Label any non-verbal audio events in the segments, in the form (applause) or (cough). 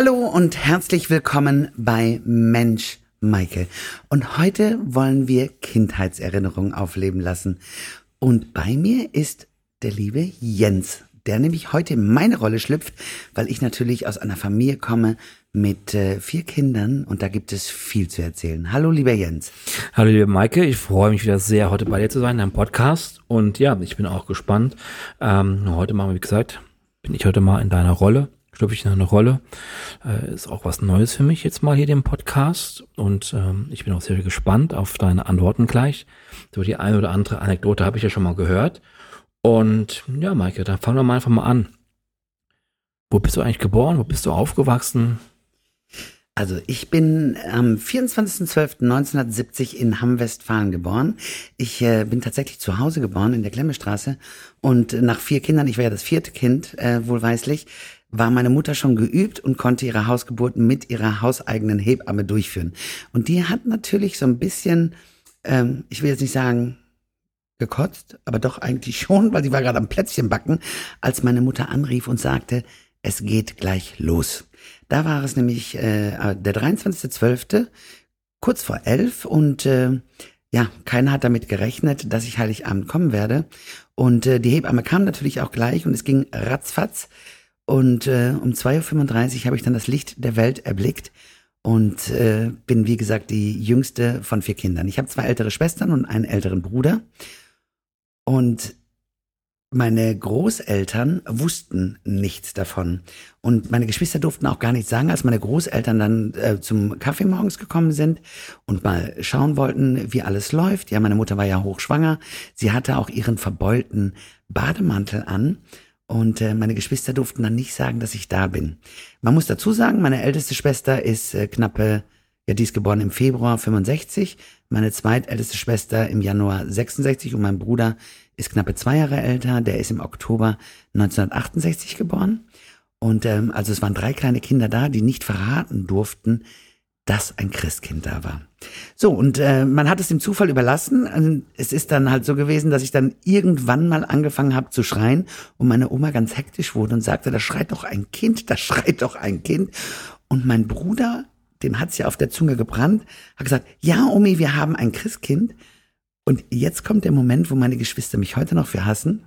Hallo und herzlich willkommen bei Mensch Maike. Und heute wollen wir Kindheitserinnerungen aufleben lassen. Und bei mir ist der liebe Jens, der nämlich heute in meine Rolle schlüpft, weil ich natürlich aus einer Familie komme mit äh, vier Kindern und da gibt es viel zu erzählen. Hallo lieber Jens. Hallo liebe Maike, ich freue mich wieder sehr, heute bei dir zu sein in deinem Podcast. Und ja, ich bin auch gespannt. Ähm, heute mal, wie gesagt, bin ich heute mal in deiner Rolle schlüpfe ich in eine Rolle. Äh, ist auch was Neues für mich jetzt mal hier den Podcast. Und ähm, ich bin auch sehr gespannt auf deine Antworten gleich. So die eine oder andere Anekdote habe ich ja schon mal gehört. Und ja, Maike, dann fangen wir mal einfach mal an. Wo bist du eigentlich geboren? Wo bist du aufgewachsen? Also ich bin am 24.12.1970 in Hamm-Westfalen geboren. Ich äh, bin tatsächlich zu Hause geboren in der Klemmestraße und nach vier Kindern, ich war ja das vierte Kind, äh, wohlweislich, war meine Mutter schon geübt und konnte ihre Hausgeburt mit ihrer hauseigenen Hebamme durchführen. Und die hat natürlich so ein bisschen, ähm, ich will jetzt nicht sagen, gekotzt, aber doch eigentlich (laughs) schon, weil sie war gerade am Plätzchen backen, als meine Mutter anrief und sagte, es geht gleich los. Da war es nämlich äh, der 23.12., kurz vor elf und äh, ja, keiner hat damit gerechnet, dass ich Heiligabend kommen werde. Und äh, die Hebamme kam natürlich auch gleich und es ging ratzfatz. Und äh, um 2.35 Uhr habe ich dann das Licht der Welt erblickt und äh, bin, wie gesagt, die jüngste von vier Kindern. Ich habe zwei ältere Schwestern und einen älteren Bruder. Und meine Großeltern wussten nichts davon. Und meine Geschwister durften auch gar nichts sagen, als meine Großeltern dann äh, zum Kaffee morgens gekommen sind und mal schauen wollten, wie alles läuft. Ja, meine Mutter war ja hochschwanger. Sie hatte auch ihren verbeulten Bademantel an. Und äh, meine Geschwister durften dann nicht sagen, dass ich da bin. Man muss dazu sagen, meine älteste Schwester ist äh, knappe, ja, die ist geboren im Februar 65, meine zweitälteste Schwester im Januar 66 und mein Bruder ist knappe zwei Jahre älter, der ist im Oktober 1968 geboren. Und ähm, also es waren drei kleine Kinder da, die nicht verraten durften, dass ein Christkind da war. So, und äh, man hat es dem Zufall überlassen. Also, es ist dann halt so gewesen, dass ich dann irgendwann mal angefangen habe zu schreien und meine Oma ganz hektisch wurde und sagte, da schreit doch ein Kind, da schreit doch ein Kind. Und mein Bruder, dem hat's ja auf der Zunge gebrannt, hat gesagt, ja, Omi, wir haben ein Christkind. Und jetzt kommt der Moment, wo meine Geschwister mich heute noch für hassen.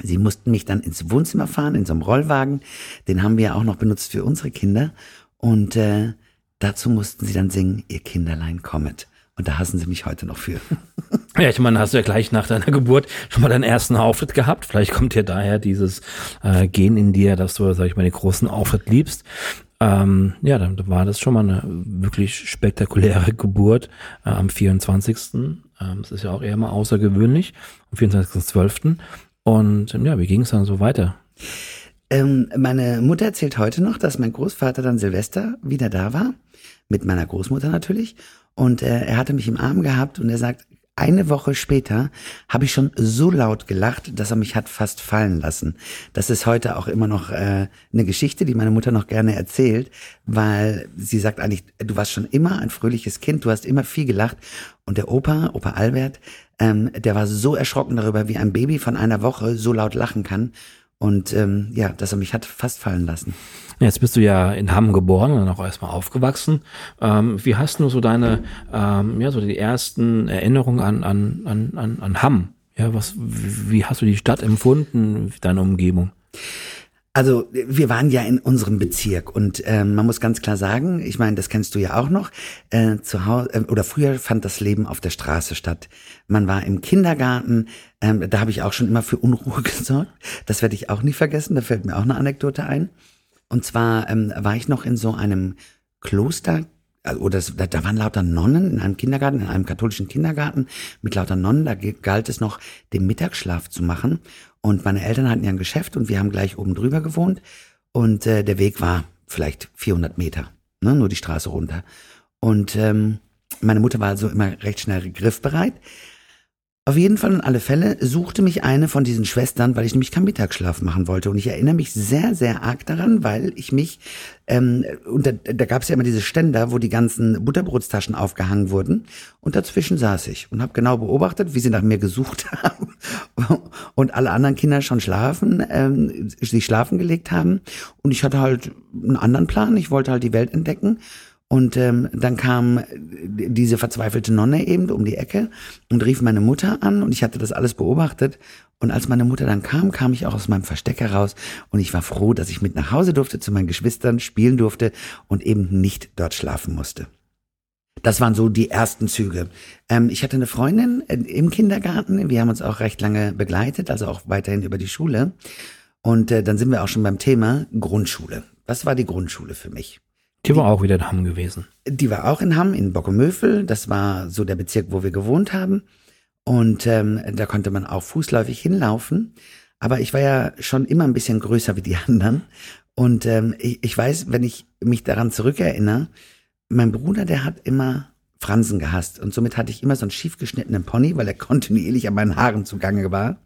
Sie mussten mich dann ins Wohnzimmer fahren, in so einem Rollwagen. Den haben wir ja auch noch benutzt für unsere Kinder. Und äh, Dazu mussten sie dann singen, ihr Kinderlein kommet. Und da hassen sie mich heute noch für. (laughs) Ja, ich meine, hast du ja gleich nach deiner Geburt schon mal deinen ersten Auftritt gehabt. Vielleicht kommt dir daher dieses äh, Gen in dir, dass du, sag ich mal, den großen Auftritt liebst. Ähm, ja, dann war das schon mal eine wirklich spektakuläre (laughs) Geburt äh, am 24. Ähm, das ist ja auch eher mal außergewöhnlich, am 24.12. Und ähm, ja, wie ging es dann so weiter? Ähm, meine Mutter erzählt heute noch, dass mein Großvater dann Silvester wieder da war mit meiner Großmutter natürlich. Und äh, er hatte mich im Arm gehabt und er sagt, eine Woche später habe ich schon so laut gelacht, dass er mich hat fast fallen lassen. Das ist heute auch immer noch äh, eine Geschichte, die meine Mutter noch gerne erzählt, weil sie sagt eigentlich, du warst schon immer ein fröhliches Kind, du hast immer viel gelacht. Und der Opa, Opa Albert, ähm, der war so erschrocken darüber, wie ein Baby von einer Woche so laut lachen kann. Und ähm, ja, dass er mich hat fast fallen lassen. Jetzt bist du ja in Hamm geboren und auch erstmal aufgewachsen. Ähm, wie hast du so deine, ähm, ja, so die ersten Erinnerungen an, an, an, an, an Hamm? Ja, was, wie hast du die Stadt empfunden, deine Umgebung? Also wir waren ja in unserem Bezirk und äh, man muss ganz klar sagen, ich meine, das kennst du ja auch noch, äh, zu Hause äh, oder früher fand das Leben auf der Straße statt. Man war im Kindergarten, ähm, da habe ich auch schon immer für Unruhe (laughs) gesorgt. Das werde ich auch nie vergessen, da fällt mir auch eine Anekdote ein. Und zwar ähm, war ich noch in so einem Kloster oder da, da waren lauter Nonnen in einem Kindergarten, in einem katholischen Kindergarten mit lauter Nonnen. Da galt es noch, den Mittagsschlaf zu machen. Und meine Eltern hatten ja ein Geschäft und wir haben gleich oben drüber gewohnt. Und äh, der Weg war vielleicht 400 Meter, ne, nur die Straße runter. Und ähm, meine Mutter war also immer recht schnell griffbereit. Auf jeden Fall und alle Fälle suchte mich eine von diesen Schwestern, weil ich nämlich keinen Mittagsschlaf machen wollte. Und ich erinnere mich sehr, sehr arg daran, weil ich mich, ähm, und da, da gab es ja immer diese Ständer, wo die ganzen Butterbrotstaschen aufgehangen wurden. Und dazwischen saß ich und habe genau beobachtet, wie sie nach mir gesucht (laughs) haben und alle anderen Kinder schon schlafen, ähm, sich schlafen gelegt haben. Und ich hatte halt einen anderen Plan. Ich wollte halt die Welt entdecken. Und ähm, dann kam diese verzweifelte Nonne eben um die Ecke und rief meine Mutter an und ich hatte das alles beobachtet. Und als meine Mutter dann kam, kam ich auch aus meinem Versteck heraus und ich war froh, dass ich mit nach Hause durfte, zu meinen Geschwistern spielen durfte und eben nicht dort schlafen musste. Das waren so die ersten Züge. Ähm, ich hatte eine Freundin äh, im Kindergarten, wir haben uns auch recht lange begleitet, also auch weiterhin über die Schule. Und äh, dann sind wir auch schon beim Thema Grundschule. Was war die Grundschule für mich? Die war auch wieder in Hamm gewesen. Die war auch in Hamm, in Bockenmöfel. Das war so der Bezirk, wo wir gewohnt haben. Und ähm, da konnte man auch fußläufig hinlaufen. Aber ich war ja schon immer ein bisschen größer wie die (laughs) anderen. Und ähm, ich, ich weiß, wenn ich mich daran zurückerinnere, mein Bruder, der hat immer Fransen gehasst. Und somit hatte ich immer so einen schief geschnittenen Pony, weil er (laughs) kontinuierlich an meinen Haaren zugange war.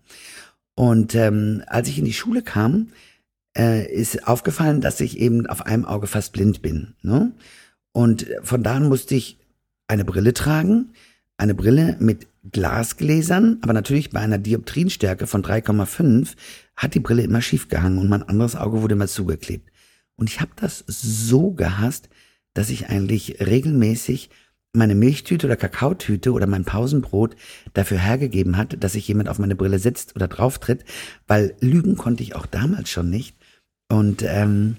Und ähm, als ich in die Schule kam, äh, ist aufgefallen, dass ich eben auf einem Auge fast blind bin. Ne? Und von da an musste ich eine Brille tragen, eine Brille mit Glasgläsern, aber natürlich bei einer Dioptrienstärke von 3,5 hat die Brille immer schief gehangen und mein anderes Auge wurde immer zugeklebt. Und ich habe das so gehasst, dass ich eigentlich regelmäßig meine Milchtüte oder Kakaotüte oder mein Pausenbrot dafür hergegeben hat, dass sich jemand auf meine Brille setzt oder drauftritt, weil lügen konnte ich auch damals schon nicht. Und ähm,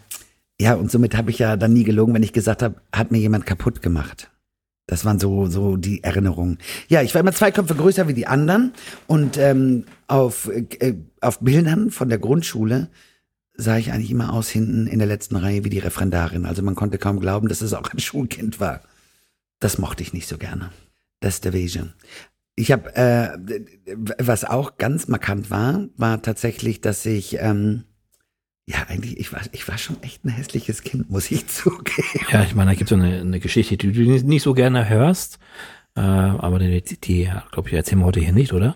ja, und somit habe ich ja dann nie gelogen, wenn ich gesagt habe, hat mir jemand kaputt gemacht. Das waren so, so die Erinnerungen. Ja, ich war immer zwei Köpfe größer wie die anderen und ähm, auf, äh, auf Bildern von der Grundschule sah ich eigentlich immer aus hinten in der letzten Reihe wie die Referendarin. Also man konnte kaum glauben, dass es auch ein (laughs) Schulkind war. Das mochte ich nicht so gerne. Das ist der Wege. Ich habe, äh, was auch ganz markant war, war tatsächlich, dass ich ähm, ja, eigentlich, ich war, ich war schon echt ein hässliches Kind, muss ich (laughs) zugeben. Ja, ich meine, da gibt es so eine, eine Geschichte, die du nicht so gerne hörst, äh, aber die, die glaube ich, erzählen wir heute hier nicht, oder?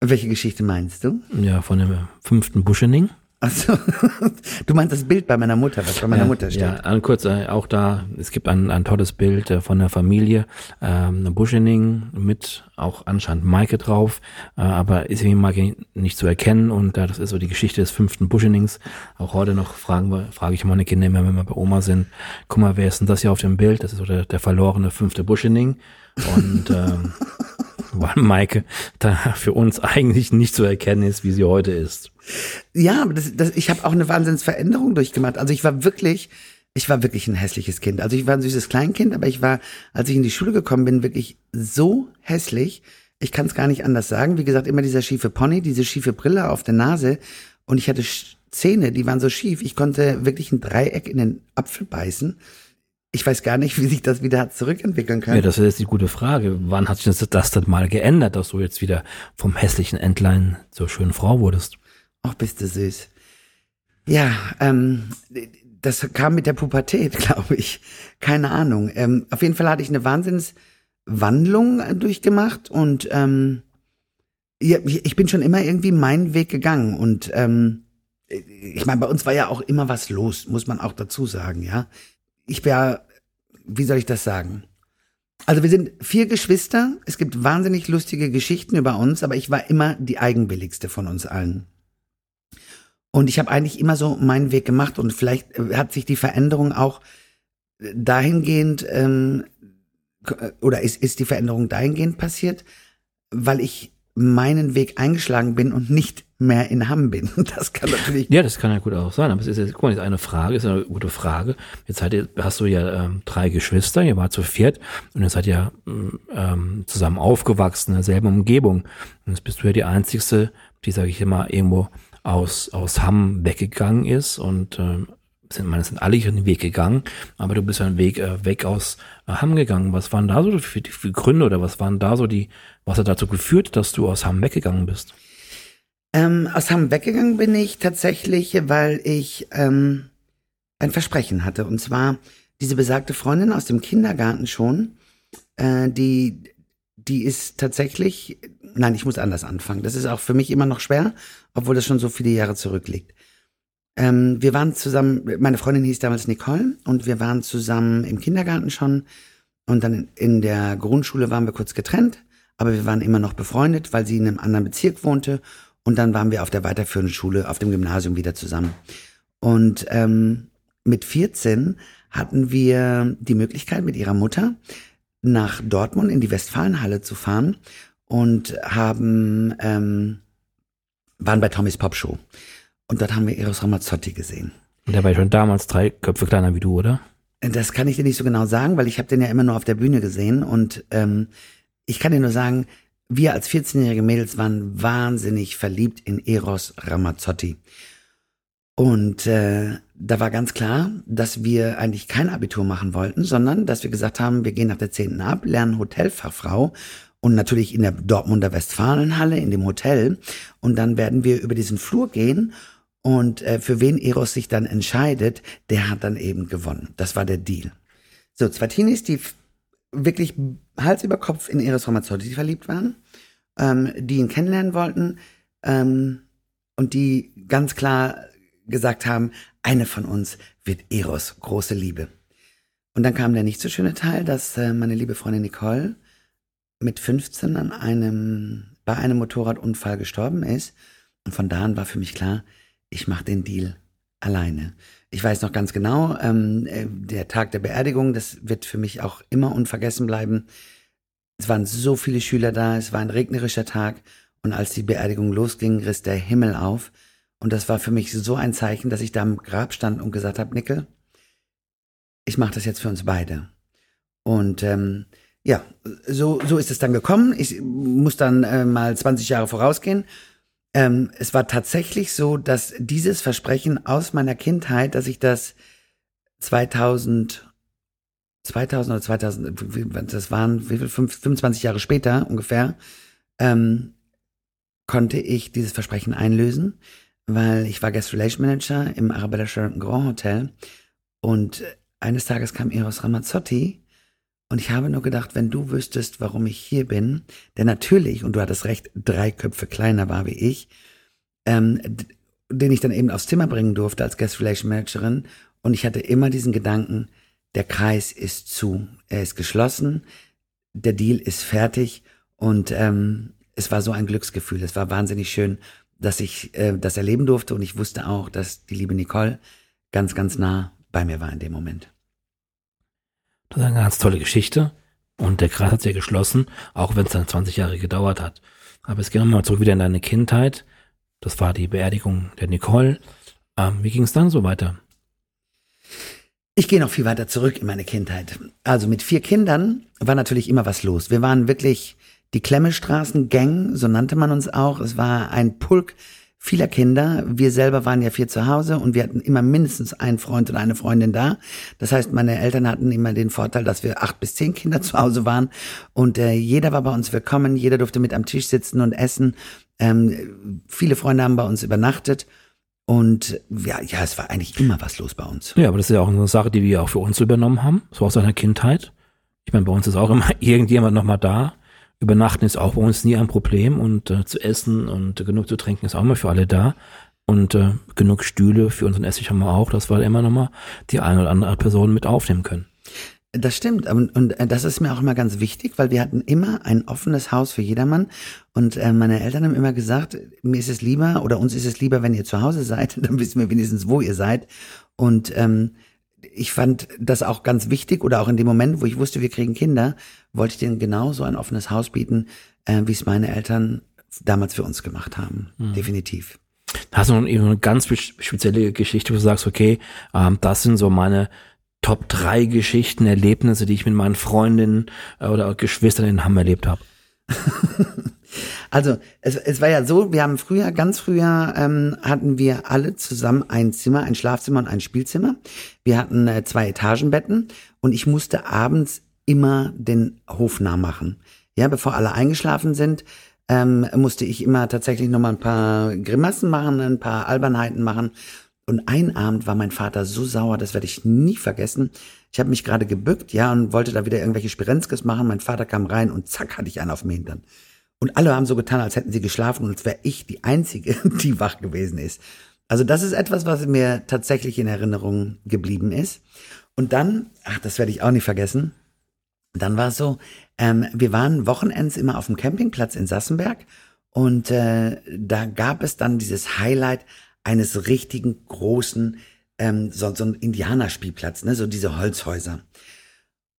Welche Geschichte meinst du? Ja, von dem fünften Buschening. Also, (laughs) du meinst das Bild bei meiner Mutter, was bei meiner ja, Mutter steht. Ja, kurz äh, auch da, es gibt ein, ein tolles Bild äh, von der Familie, ähm, eine Buschening mit auch anscheinend Maike drauf, äh, aber ist irgendwie Maike nicht zu erkennen und äh, das ist so die Geschichte des fünften Buschenings. Auch heute noch fragen wir, frage ich meine Kinder immer, wenn wir bei Oma sind, guck mal, wer ist denn das hier auf dem Bild? Das ist so der, der verlorene fünfte Buschening und ähm, (laughs) weil Maike da für uns eigentlich nicht zu erkennen ist, wie sie heute ist. Ja, das, das, ich habe auch eine Wahnsinnsveränderung durchgemacht. Also ich war wirklich, ich war wirklich ein hässliches Kind. Also ich war ein süßes Kleinkind, aber ich war, als ich in die Schule gekommen bin, wirklich so hässlich. Ich kann es gar nicht anders sagen. Wie gesagt, immer dieser schiefe Pony, diese schiefe Brille auf der Nase und ich hatte Zähne, die waren so schief. Ich konnte wirklich ein Dreieck in den Apfel beißen. Ich weiß gar nicht, wie sich das wieder hat zurückentwickeln können. Ja, das ist jetzt die gute Frage. Wann hat sich das, das dann mal geändert, dass du jetzt wieder vom hässlichen Entlein zur schönen Frau wurdest? Ach, bist du süß. Ja, ähm, das kam mit der Pubertät, (laughs) glaube ich. Keine Ahnung. Ähm, auf jeden Fall hatte ich eine Wahnsinnswandlung durchgemacht und ähm, ja, ich bin schon immer irgendwie meinen Weg gegangen und ähm, ich meine, bei uns war ja auch immer was los, muss man auch dazu sagen, ja. Ich wäre, wie soll ich das sagen? Also wir sind vier Geschwister, es gibt wahnsinnig lustige Geschichten über uns, aber ich war immer die eigenwilligste von uns allen. Und ich habe eigentlich immer so meinen Weg gemacht und vielleicht äh, hat sich die Veränderung auch dahingehend ähm, oder ist, ist die Veränderung dahingehend passiert, weil ich meinen Weg eingeschlagen bin und nicht mehr in Hamm bin. (laughs) Das kann natürlich. Ja, das kann ja gut auch sein. Aber es ist jetzt, guck mal, jetzt eine Frage, ist eine gute Frage. Jetzt ihr, hast du ja ähm, drei Geschwister, ihr wart zu viert und jetzt seid ihr ähm, zusammen aufgewachsen in derselben Umgebung. Und jetzt bist du ja die Einzigste, die, sage ich immer, irgendwo aus, aus Hamm weggegangen ist und äh, sind, meine, sind alle ihren Weg gegangen, aber du bist einen Weg äh, weg aus äh, Hamm gegangen. Was waren da so für, für Gründe oder was waren da so die, was hat dazu geführt, dass du aus Hamm weggegangen bist? Ähm, aus Hamm weggegangen bin ich tatsächlich, weil ich ähm, ein Versprechen hatte. Und zwar diese besagte Freundin aus dem Kindergarten schon, äh, die, die ist tatsächlich nein, ich muss anders anfangen. Das ist auch für mich immer noch schwer, obwohl das schon so viele Jahre zurückliegt. Ähm, wir waren zusammen, meine Freundin hieß damals Nicole und wir waren zusammen im Kindergarten schon und dann in der Grundschule waren wir kurz getrennt, aber wir waren immer noch befreundet, weil sie in einem anderen Bezirk wohnte und dann waren wir auf der weiterführenden Schule, auf dem Gymnasium wieder zusammen. Und ähm, mit 14 hatten wir die Möglichkeit, mit ihrer Mutter nach Dortmund in die Westfalenhalle zu fahren und haben ähm, waren bei Tommys Popshow. Und dort haben wir Eros Ramazzotti gesehen. Und der war schon damals drei Köpfe kleiner wie du, oder? Das kann ich dir nicht so genau sagen, weil ich habe den ja immer nur auf der Bühne gesehen. Und ähm, ich kann dir nur sagen, wir als 14-jährige Mädels waren wahnsinnig verliebt in Eros Ramazzotti. Und äh, da war ganz klar, dass wir eigentlich kein Abitur machen wollten, sondern dass wir gesagt haben, wir gehen nach der 10. ab, lernen Hotelfachfrau und natürlich in der Dortmunder Westfalenhalle, in dem Hotel. Und dann werden wir über diesen Flur gehen und äh, für wen Eros sich dann entscheidet, der hat dann eben gewonnen. Das war der Deal. So, zwei Teenies, die wirklich Hals über Kopf in Eros Ramazzotti verliebt waren, ähm, die ihn kennenlernen wollten ähm, und die ganz klar gesagt haben, eine von uns wird Eros, große Liebe. Und dann kam der nicht so schöne Teil, dass äh, meine liebe Freundin Nicole mit 15 an einem, bei einem Motorradunfall gestorben ist. Und von da an war für mich klar, ich mache den Deal alleine. Ich weiß noch ganz genau, ähm, äh, der Tag der Beerdigung, das wird für mich auch immer unvergessen bleiben. Es waren so viele Schüler da, es war ein regnerischer Tag und als die Beerdigung losging, riss der Himmel auf und das war für mich so ein Zeichen, dass ich da am Grab stand und gesagt habe, Nickel, ich mache das jetzt für uns beide. Und ähm, ja, so, so ist es dann gekommen. Ich muss dann äh, mal 20 Jahre vorausgehen. Ähm, es war tatsächlich so, dass dieses Versprechen aus meiner Kindheit, dass ich das 2000, 2000 oder 2000, das waren wie viel, 25 Jahre später ungefähr, ähm, konnte ich dieses Versprechen einlösen weil ich war Guest Relation Manager im Arabella Sheraton Grand Hotel und eines Tages kam Eros Ramazzotti und ich habe nur gedacht, wenn du wüsstest, warum ich hier bin, der natürlich, und du hattest recht, drei Köpfe kleiner war wie ich, ähm, den ich dann eben aufs Zimmer bringen durfte als Guest Relation Managerin. Und ich hatte immer diesen Gedanken, der Kreis ist zu, er ist geschlossen, der Deal ist fertig. Und ähm, es war so ein Glücksgefühl, es war wahnsinnig schön dass ich äh, das erleben durfte. Und ich wusste auch, dass die liebe Nicole ganz, ganz nah bei mir war in dem Moment. Das ist eine ganz tolle Geschichte und der Kreis hat sich ja geschlossen, auch wenn es dann 20 Jahre gedauert hat. Aber es geht nochmal zurück wieder in deine Kindheit. Das war die Beerdigung der Nicole. Ähm, wie ging es dann so weiter? Ich gehe noch viel weiter zurück in meine Kindheit. Also mit vier Kindern war natürlich immer was los. Wir waren wirklich die Klemmestraßen-Gang, so nannte man uns auch. Es war ein Pulk vieler Kinder. Wir selber waren ja vier zu Hause und wir hatten immer mindestens einen Freund oder eine Freundin da. Das heißt, meine Eltern hatten immer den Vorteil, dass wir acht bis zehn Kinder (laughs) zu Hause waren und äh, jeder war bei uns willkommen. Jeder durfte mit am Tisch sitzen und essen. Ähm, viele Freunde haben bei uns übernachtet. Und ja, ja, es war eigentlich immer was los bei uns. Ja, aber das ist ja auch eine Sache, die wir auch für uns übernommen haben, so aus einer Kindheit. Ich meine, bei uns ist auch immer (laughs) irgendjemand nochmal da. Übernachten ist auch bei uns nie ein Problem und äh, zu essen und genug zu trinken ist auch mal für alle da. Und äh, genug Stühle für unseren Essig haben wir auch, dass wir immer nochmal die eine oder andere Person mit aufnehmen können. Das stimmt. Und, und äh, das ist mir auch immer ganz wichtig, weil wir hatten immer ein offenes Haus für jedermann. Und äh, meine Eltern haben immer gesagt, mir ist es lieber oder uns ist es lieber, wenn ihr zu Hause seid, (laughs) dann wissen wir wenigstens, wo ihr seid. Und ähm, ich fand das auch ganz wichtig oder auch in dem Moment, wo ich wusste, wir kriegen Kinder, wollte ich denen genau so ein offenes Haus bieten, äh, wie es meine Eltern damals für uns gemacht haben. Mhm. Definitiv. Hast du noch eine ganz spezielle Geschichte, wo du sagst, okay, ähm, das sind so meine Top drei Geschichten, Erlebnisse, die ich mit meinen Freundinnen äh, oder Geschwistern in Hamm erlebt habe? (laughs) Also es, es war ja so, wir haben früher, ganz früher ähm, hatten wir alle zusammen ein Zimmer, ein Schlafzimmer und ein Spielzimmer. Wir hatten äh, zwei Etagenbetten und ich musste abends immer den Hof nah machen. Ja, bevor alle eingeschlafen sind, ähm, musste ich immer tatsächlich noch mal ein paar Grimassen machen, ein paar Albernheiten machen. Und ein Abend war mein Vater so sauer, das werde ich nie vergessen. Ich habe mich gerade gebückt, ja, und wollte da wieder irgendwelche Spirenzkes machen. Mein Vater kam rein und zack, hatte ich einen auf dem Hintern. Und alle haben so getan, als hätten sie geschlafen und als wäre ich die Einzige, (laughs) die wach gewesen ist. Also das ist etwas, was mir tatsächlich in Erinnerung geblieben ist. Und dann, ach, das werde ich auch nicht vergessen, dann war es so, ähm, wir waren Wochenends immer auf dem Campingplatz in Sassenberg und äh, da gab es dann dieses Highlight eines richtigen großen, ähm, so, so ein Indianerspielplatz, ne, so diese Holzhäuser.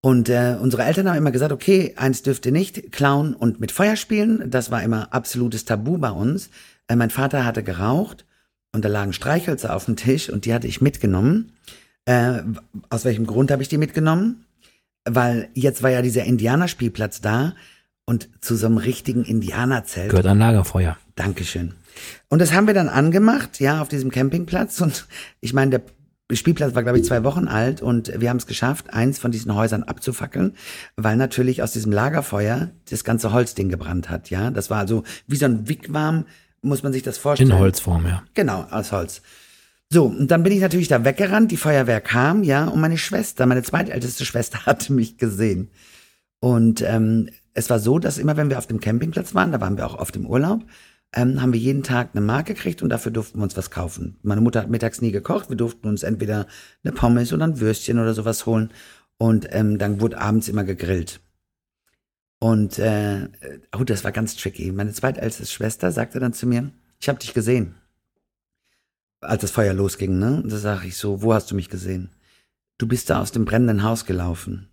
Und äh, unsere Eltern haben immer gesagt, okay, eins dürft ihr nicht, klauen und mit Feuer spielen. Das war immer absolutes Tabu bei uns. Äh, mein Vater hatte geraucht und da lagen Streichhölzer auf dem Tisch und die hatte ich mitgenommen. Äh, aus welchem Grund habe ich die mitgenommen? Weil jetzt war ja dieser Indianerspielplatz da und zu so einem richtigen Indianerzelt. Gehört ein Lagerfeuer. Dankeschön. Und das haben wir dann angemacht, ja, auf diesem Campingplatz. Und ich meine, der Spielplatz war, glaube ich, zwei Wochen alt und wir haben es geschafft, eins von diesen Häusern abzufackeln, weil natürlich aus diesem Lagerfeuer das ganze Holzding gebrannt hat, ja. Das war also wie so ein Wigwam, muss man sich das vorstellen. In Holzform, ja. Genau, aus Holz. So, und dann bin ich natürlich da weggerannt, die Feuerwehr kam, ja, und meine Schwester, meine zweitälteste Schwester (laughs) hatte mich gesehen. Und ähm, es war so, dass immer, wenn wir auf dem Campingplatz waren, da waren wir auch auf dem Urlaub, ähm, haben wir jeden Tag eine Mark gekriegt und dafür durften wir uns was kaufen. Meine Mutter hat mittags nie gekocht, wir durften uns entweder eine Pommes oder ein Würstchen oder sowas holen. Und ähm, dann wurde abends immer gegrillt. Und äh, oh, das war ganz tricky. Meine zweitälteste Schwester sagte dann zu mir, ich habe dich gesehen. Als das Feuer losging, ne? Und da sage ich so, wo hast du mich gesehen? Du bist da aus dem brennenden Haus gelaufen.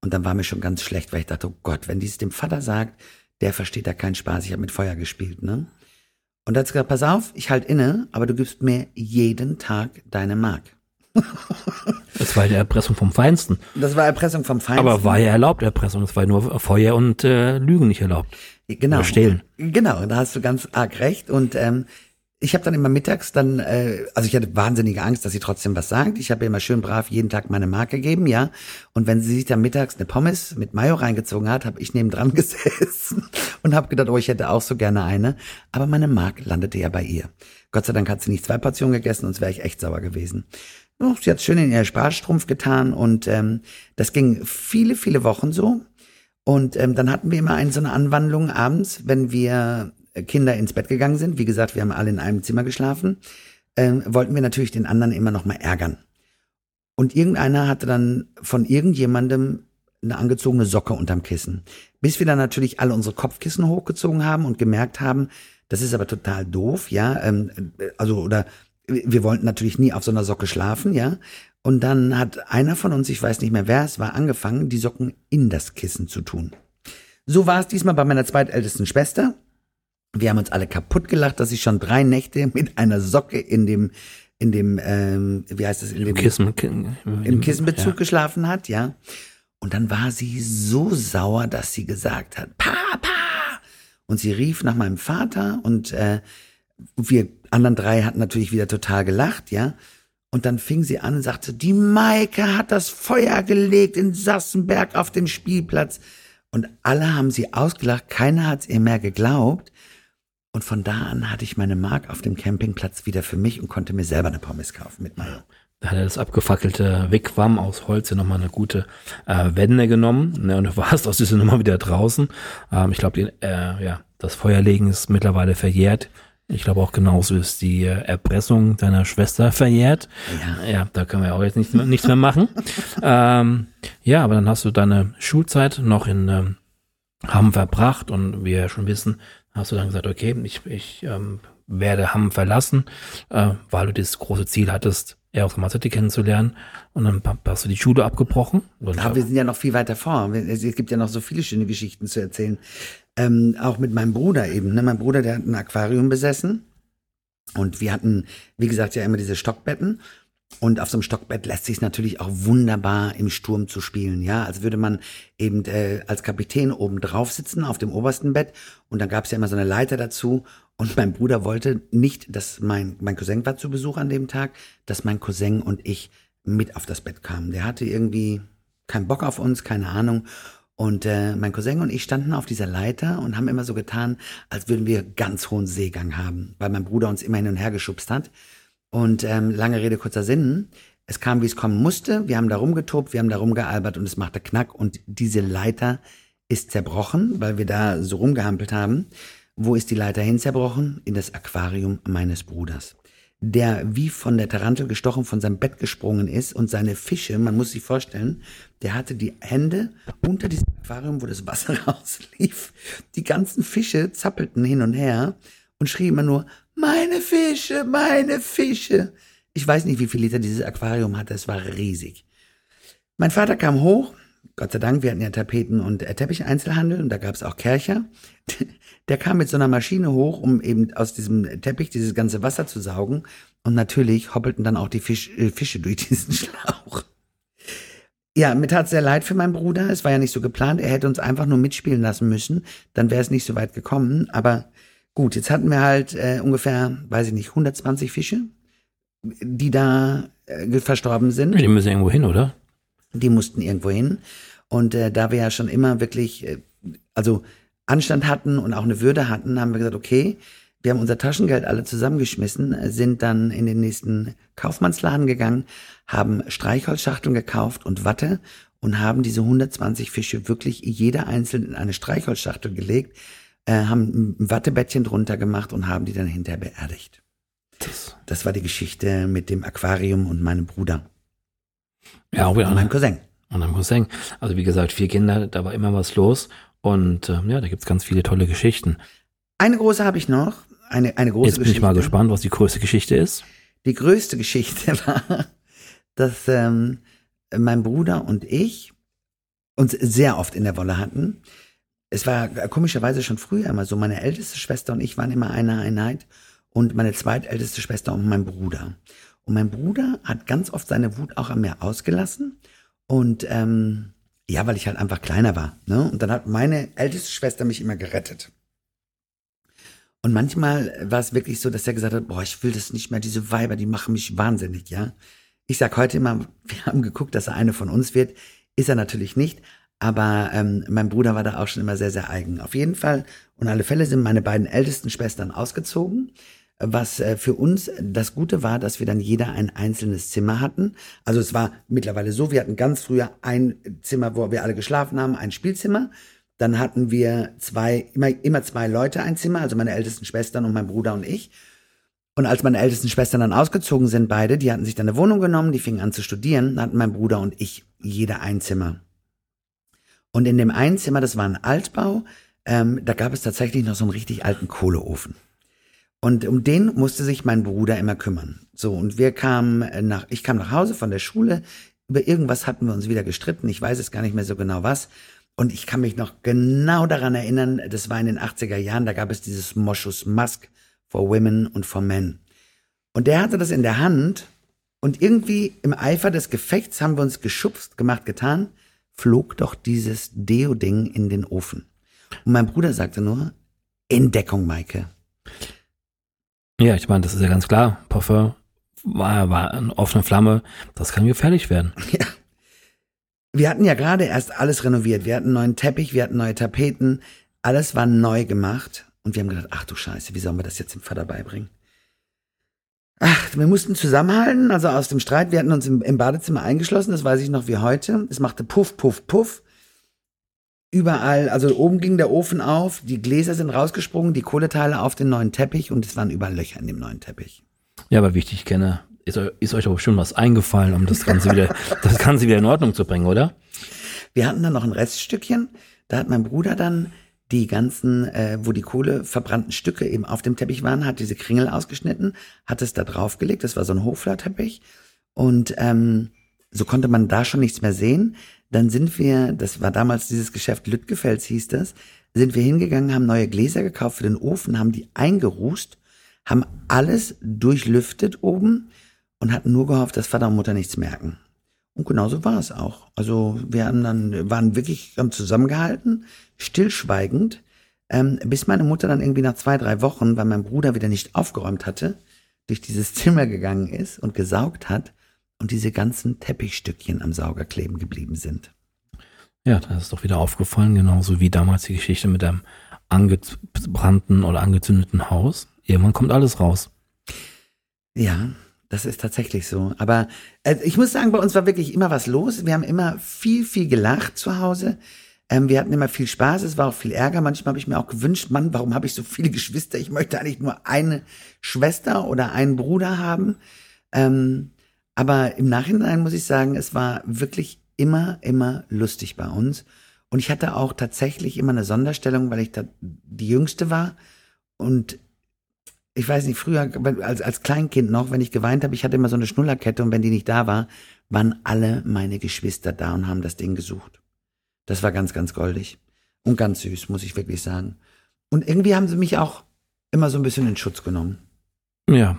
Und dann war mir schon ganz schlecht, weil ich dachte, oh Gott, wenn dies dem Vater sagt, der versteht da keinen Spaß. Ich habe mit Feuer gespielt, ne? Und da hat sie gesagt, pass auf, ich halt inne, aber du gibst mir jeden Tag deine Mark. (laughs) das war ja Erpressung vom Feinsten. Das war Erpressung vom Feinsten. Aber war ja erlaubt, Erpressung. Es war nur Feuer und äh, Lügen nicht erlaubt. Genau. Oder stehlen. Genau, da hast du ganz arg recht. Und ähm, ich habe dann immer mittags dann, äh, also ich hatte wahnsinnige Angst, dass sie trotzdem was sagt. Ich habe ihr immer schön brav jeden Tag meine Marke gegeben, ja. Und wenn sie sich dann mittags eine Pommes mit Mayo reingezogen hat, habe ich nebendran (laughs) gesessen und habe gedacht, oh, ich hätte auch so gerne eine. Aber meine Mark landete ja bei ihr. Gott sei Dank hat sie nicht zwei Portionen gegessen, sonst wäre ich echt sauer gewesen. Oh, sie hat schön in ihr Sparstrumpf getan und ähm, das ging viele, viele Wochen so. Und ähm, dann hatten wir immer eine, so eine Anwandlung abends, wenn wir Kinder ins Bett gegangen sind, wie gesagt, wir haben alle in einem Zimmer geschlafen, ähm, wollten wir natürlich den anderen immer noch mal ärgern. Und irgendeiner hatte dann von irgendjemandem eine angezogene Socke unterm Kissen. Bis wir dann natürlich alle unsere Kopfkissen hochgezogen haben und gemerkt haben, das ist aber total doof, ja. Ähm, also, oder wir wollten natürlich nie auf so einer Socke schlafen, ja. Und dann hat einer von uns, ich weiß nicht mehr wer es war, angefangen, die Socken in das Kissen zu tun. So war es diesmal bei meiner zweitältesten Schwester. Wir haben uns alle kaputt gelacht, dass sie schon drei Nächte mit einer Socke in dem, in dem, ähm, wie heißt das, in dem Kissen, im Kissenbezug ja. geschlafen hat, ja. Und dann war sie so sauer, dass sie gesagt hat, Papa! Und sie rief nach meinem Vater und äh, wir anderen drei hatten natürlich wieder total gelacht, ja. Und dann fing sie an und sagte, die Maike hat das Feuer gelegt in Sassenberg auf dem Spielplatz. Und alle haben sie ausgelacht, keiner hat's ihr mehr geglaubt. Und von da an hatte ich meine Mark auf dem Campingplatz wieder für mich und konnte mir selber eine Pommes kaufen mit Mayo. Da hat er das abgefackelte Wigwam aus Holz ja nochmal eine gute äh, Wende genommen. Ne, und du warst aus dieser Nummer wieder draußen. Ähm, ich glaube, äh, ja, das Feuerlegen ist mittlerweile verjährt. Ich glaube auch genauso ist die äh, Erpressung deiner Schwester verjährt. Ja, ja da können wir auch jetzt nicht, nichts mehr machen. (laughs) ähm, ja, aber dann hast du deine Schulzeit noch in ähm, Hamm verbracht und wie wir schon wissen, hast du dann gesagt, okay, ich, ich ähm, werde Hamm verlassen, äh, weil du das große Ziel hattest, Eros Ramazzotti kennenzulernen. Und dann hast du die Schule abgebrochen. Aber wir sind ja noch viel weiter vor. Es gibt ja noch so viele schöne Geschichten zu erzählen. Ähm, auch mit meinem Bruder eben. Ne? Mein Bruder, der hat ein Aquarium besessen. Und wir hatten, wie gesagt, ja immer diese Stockbetten. Und auf so einem Stockbett lässt sich natürlich auch wunderbar im Sturm zu spielen, ja. als würde man eben äh, als Kapitän oben drauf sitzen auf dem obersten Bett und dann gab es ja immer so eine Leiter dazu und mein Bruder wollte nicht, dass mein mein Cousin war zu Besuch an dem Tag, dass mein Cousin und ich mit auf das Bett kamen. Der hatte irgendwie keinen Bock auf uns, keine Ahnung. Und äh, mein Cousin und ich standen auf dieser Leiter und haben immer so getan, als würden wir ganz hohen Seegang haben, weil mein Bruder uns immer hin und her geschubst hat. Und ähm, lange Rede, kurzer Sinn. Es kam, wie es kommen musste. Wir haben da rumgetobt, wir haben da rumgealbert und es machte Knack und diese Leiter ist zerbrochen, weil wir da so rumgehampelt haben. Wo ist die Leiter hin zerbrochen? In das Aquarium meines Bruders. Der wie von der Tarantel gestochen von seinem Bett gesprungen ist und seine Fische, man muss sich vorstellen, der hatte die Hände unter diesem Aquarium, wo das Wasser (laughs) rauslief. Die ganzen Fische zappelten hin und her und schrien immer nur, meine Fische, meine Fische. Ich weiß nicht, wie viel Liter dieses Aquarium hatte, es war riesig. Mein Vater kam hoch, Gott sei Dank, wir hatten ja Tapeten und äh, Teppicheinzelhandel und da gab es auch Kercher. (laughs) Der kam mit so einer Maschine hoch, um eben aus diesem Teppich dieses ganze Wasser zu saugen. Und natürlich hoppelten dann auch die Fisch, äh, Fische durch (laughs) diesen Schlauch. Ja, mir tat sehr leid für meinen Bruder. Es war ja nicht so geplant. Er hätte uns einfach nur mitspielen lassen müssen. Dann wäre es nicht so weit gekommen. Aber gut, jetzt hatten wir halt äh, ungefähr, weiß ich nicht, 120 Fische, die da äh, verstorben sind. Die müssen irgendwo hin, oder? Die mussten irgendwo hin. Und äh, da wir ja schon immer wirklich, äh, also Anstand hatten und auch eine Würde hatten, haben wir gesagt, okay, wir haben unser Taschengeld alle zusammengeschmissen, sind dann in den nächsten Kaufmannsladen gegangen, haben Streichholzschachteln gekauft und Watte und haben diese 120 Fische wirklich jeder einzeln in eine Streichholzschachtel gelegt, äh, haben ein Wattebettchen drunter gemacht und haben die dann hinterher beerdigt. Das, das war die Geschichte mit dem Aquarium und meinem Bruder. Ja, wieder. Und meinem Cousin. Und meinem Cousin. Also wie gesagt, vier Kinder, da war immer was los. Und äh, ja, da gibt's ganz viele tolle Geschichten. Eine große habe ich noch. Eine, eine große Jetzt bin Geschichte. ich mal gespannt, was die größte Geschichte ist. Die größte Geschichte (laughs) war, dass ähm, mein Bruder und ich uns sehr oft in der Wolle hatten. Es war komischerweise schon früher immer so. Meine älteste Schwester und ich waren immer eine Einheit und meine zweitälteste Schwester und mein Bruder. Und mein Bruder hat ganz oft seine Wut auch an mir ausgelassen. Und ähm, ja, weil ich halt einfach kleiner war. Ne? Und dann hat meine älteste Schwester mich immer gerettet. Und manchmal war es wirklich so, dass er gesagt hat, boah, ich will das nicht mehr, diese Weiber, die machen mich wahnsinnig, ja. Ich sag heute immer, (laughs) wir haben geguckt, dass er eine von uns wird. Ist er natürlich nicht, aber ähm, mein Bruder war da auch schon immer sehr, sehr eigen. Auf jeden Fall und alle Fälle sind meine beiden ältesten Schwestern ausgezogen. Was äh, für uns das Gute war, dass wir dann jeder ein einzelnes Zimmer hatten. Also es war mittlerweile so, wir hatten ganz früher ein Zimmer, wo wir alle geschlafen haben, ein Spielzimmer. Dann hatten wir zwei, immer, immer zwei Leute ein Zimmer, also meine ältesten Schwestern und mein Bruder und ich. Und als meine ältesten Schwestern dann ausgezogen sind, beide, die hatten sich dann eine Wohnung genommen, die fingen an zu studieren, hatten mein Bruder und ich jeder ein Zimmer. Und in dem einen Zimmer, das war ein Altbau, ähm, da gab es tatsächlich noch so einen richtig alten Kohleofen. Und um den musste sich mein Bruder immer kümmern. So, und wir kamen nach, ich kam nach Hause von der Schule, über irgendwas hatten wir uns wieder gestritten, ich weiß es gar nicht mehr so genau was. Und ich kann mich noch genau daran erinnern, das war in den 80er Jahren, da gab es dieses Moschus Musk for Women und for Men. Und der hatte das in der Hand und irgendwie im Eifer des Gefechts haben wir uns geschubst, gemacht, getan, flog doch dieses Deo-Ding in den Ofen. Und mein Bruder sagte nur, in Deckung, Maike. Ja, ich meine, das ist ja ganz klar. Parfum war, war eine offene Flamme. Das kann gefährlich werden. (laughs) Ja. Wir hatten ja gerade erst alles renoviert. Wir hatten einen neuen Teppich, wir hatten neue Tapeten. Alles war neu gemacht. Und wir haben gedacht, ach du Scheiße, wie sollen wir das jetzt dem Vater beibringen? Ach, wir mussten zusammenhalten, also aus dem Streit. Wir hatten uns im, im Badezimmer eingeschlossen, das weiß ich noch wie heute. Es machte Puff, Puff, Puff. Überall, also oben ging der Ofen auf, die Gläser sind rausgesprungen, die Kohleteile auf den neuen Teppich und es waren überall Löcher in dem neuen Teppich. Ja, aber wie ich dich kenne, ist, ist euch aber bestimmt was eingefallen, um das Ganze wieder, (laughs) das Ganze wieder in Ordnung zu bringen, oder? Wir hatten dann noch ein Reststückchen. Da hat mein Bruder dann die ganzen, äh, wo die Kohle verbrannten Stücke eben auf dem Teppich waren, hat diese Kringel ausgeschnitten, hat es da draufgelegt. Das war so ein Hochflorteppich. Und ähm, so konnte man da schon nichts mehr sehen. Dann sind wir, das war damals dieses Geschäft Lüttgefels hieß das, sind wir hingegangen, haben neue Gläser gekauft für den Ofen, haben die eingerußt, haben alles durchlüftet oben und hatten nur gehofft, dass Vater und Mutter nichts merken. Und genauso war es auch. Also wir haben dann, waren wirklich, haben zusammengehalten, stillschweigend, ähm, bis meine Mutter dann irgendwie nach zwei, drei Wochen, weil mein Bruder wieder nicht aufgeräumt hatte, durch dieses (laughs) Zimmer gegangen ist und gesaugt hat und diese ganzen Teppichstückchen am Sauger kleben geblieben sind. Ja, das ist doch wieder aufgefallen, genauso wie damals die Geschichte mit einem angebrannten oder angezündeten Haus. Irgendwann kommt alles raus. Ja, das ist tatsächlich so. Aber äh, ich muss sagen, bei uns war wirklich immer was los. Wir haben immer viel, viel gelacht zu Hause. Ähm, wir hatten immer viel Spaß, es war auch viel Ärger. Manchmal habe ich mir auch gewünscht, Mann, warum habe ich so viele (laughs) Geschwister? Ich möchte eigentlich nur eine Schwester oder einen Bruder haben. Ähm, aber im Nachhinein muss ich sagen, es war wirklich immer, immer lustig bei uns. Und ich hatte auch tatsächlich immer eine Sonderstellung, weil ich da die Jüngste war. Und ich weiß nicht, früher, als, als Kleinkind noch, wenn ich geweint habe, ich hatte immer so eine Schnullerkette und wenn die nicht da war, waren alle meine Geschwister da und haben das Ding gesucht. Das war ganz, ganz goldig. Und ganz süß, muss ich wirklich sagen. Und irgendwie haben sie mich auch immer so ein bisschen in Schutz genommen. Ja.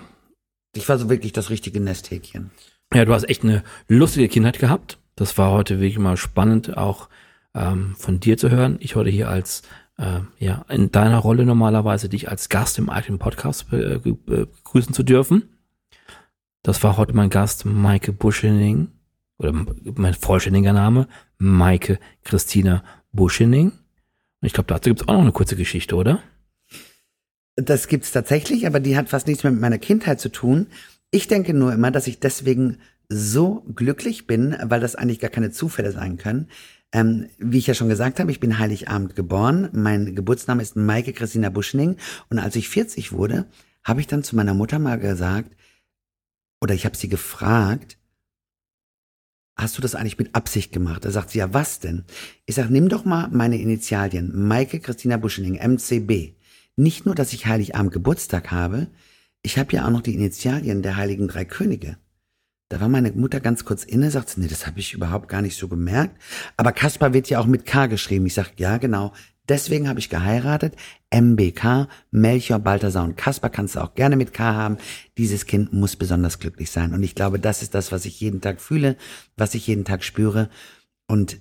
Ich war so wirklich das richtige Nesthäkchen. Ja, du hast echt eine lustige Kindheit gehabt. Das war heute wirklich mal spannend, auch ähm, von dir zu hören. Ich heute hier als äh, ja in deiner Rolle normalerweise dich als Gast im eigenen Podcast äh, begrüßen zu dürfen. Das war heute mein Gast Maike Buschening oder mein vollständiger Name Maike Christina Buschening. Und ich glaube, dazu gibt es auch noch eine kurze Geschichte, oder? Das gibt's tatsächlich, aber die hat fast nichts mehr mit meiner Kindheit zu tun. Ich denke nur immer, dass ich deswegen so glücklich bin, weil das eigentlich gar keine Zufälle sein können. Ähm, wie ich ja schon gesagt habe, ich bin Heiligabend geboren. Mein Geburtsname ist Maike Christina Buschning. Und als ich 40 wurde, habe ich dann zu meiner Mutter mal gesagt, oder ich habe sie gefragt, hast du das eigentlich mit Absicht gemacht? Da sagt sie, ja, was denn? Ich sag, nimm doch mal meine Initialien, Maike Christina Buschening, MCB. Nicht nur, dass ich Heiligabend Geburtstag habe, ich habe ja auch noch die Initialien der Heiligen Drei Könige. Da war meine Mutter ganz kurz inne, sagt sie, nee, das habe ich überhaupt gar nicht so gemerkt. Aber Kaspar wird ja auch mit K geschrieben. Ich sag, ja, genau. Deswegen habe ich geheiratet. MBK, Melchior, Balthasar und Kaspar kannst du auch gerne mit K haben. Dieses Kind muss besonders glücklich sein. Und ich glaube, das ist das, was ich jeden Tag fühle, was ich jeden Tag spüre. Und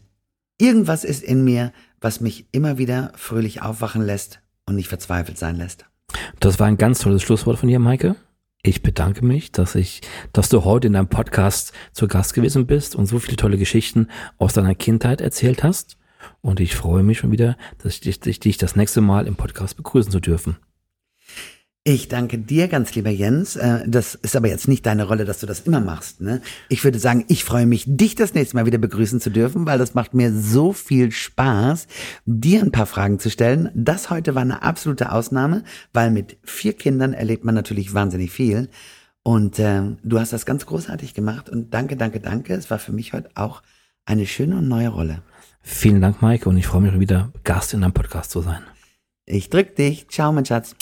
irgendwas ist in mir, was mich immer wieder fröhlich aufwachen lässt und nicht verzweifelt sein lässt. Das war ein ganz tolles Schlusswort von dir, Maike. Ich bedanke mich, dass ich, dass du heute in deinem Podcast zu Gast gewesen bist und so viele tolle Geschichten aus deiner Kindheit erzählt hast. Und ich freue mich schon wieder, dass ich, dass ich dich das nächste Mal im Podcast begrüßen zu dürfen. Ich danke dir ganz lieber Jens. Äh, das ist aber jetzt nicht deine Rolle, dass du das immer machst. Ne? Ich würde sagen, ich freue mich, dich das nächste Mal wieder begrüßen zu dürfen, weil das macht mir so viel Spaß, dir ein paar Fragen zu stellen. Das heute war eine absolute Ausnahme, weil mit vier Kindern erlebt man natürlich wahnsinnig viel. Und äh, du hast das ganz großartig gemacht und danke, danke, danke. Es war für mich heute auch eine schöne und neue Rolle. Vielen Dank, Maike, und ich freue mich wieder, Gast in deinem Podcast zu sein. Ich drück dich. Ciao, mein Schatz.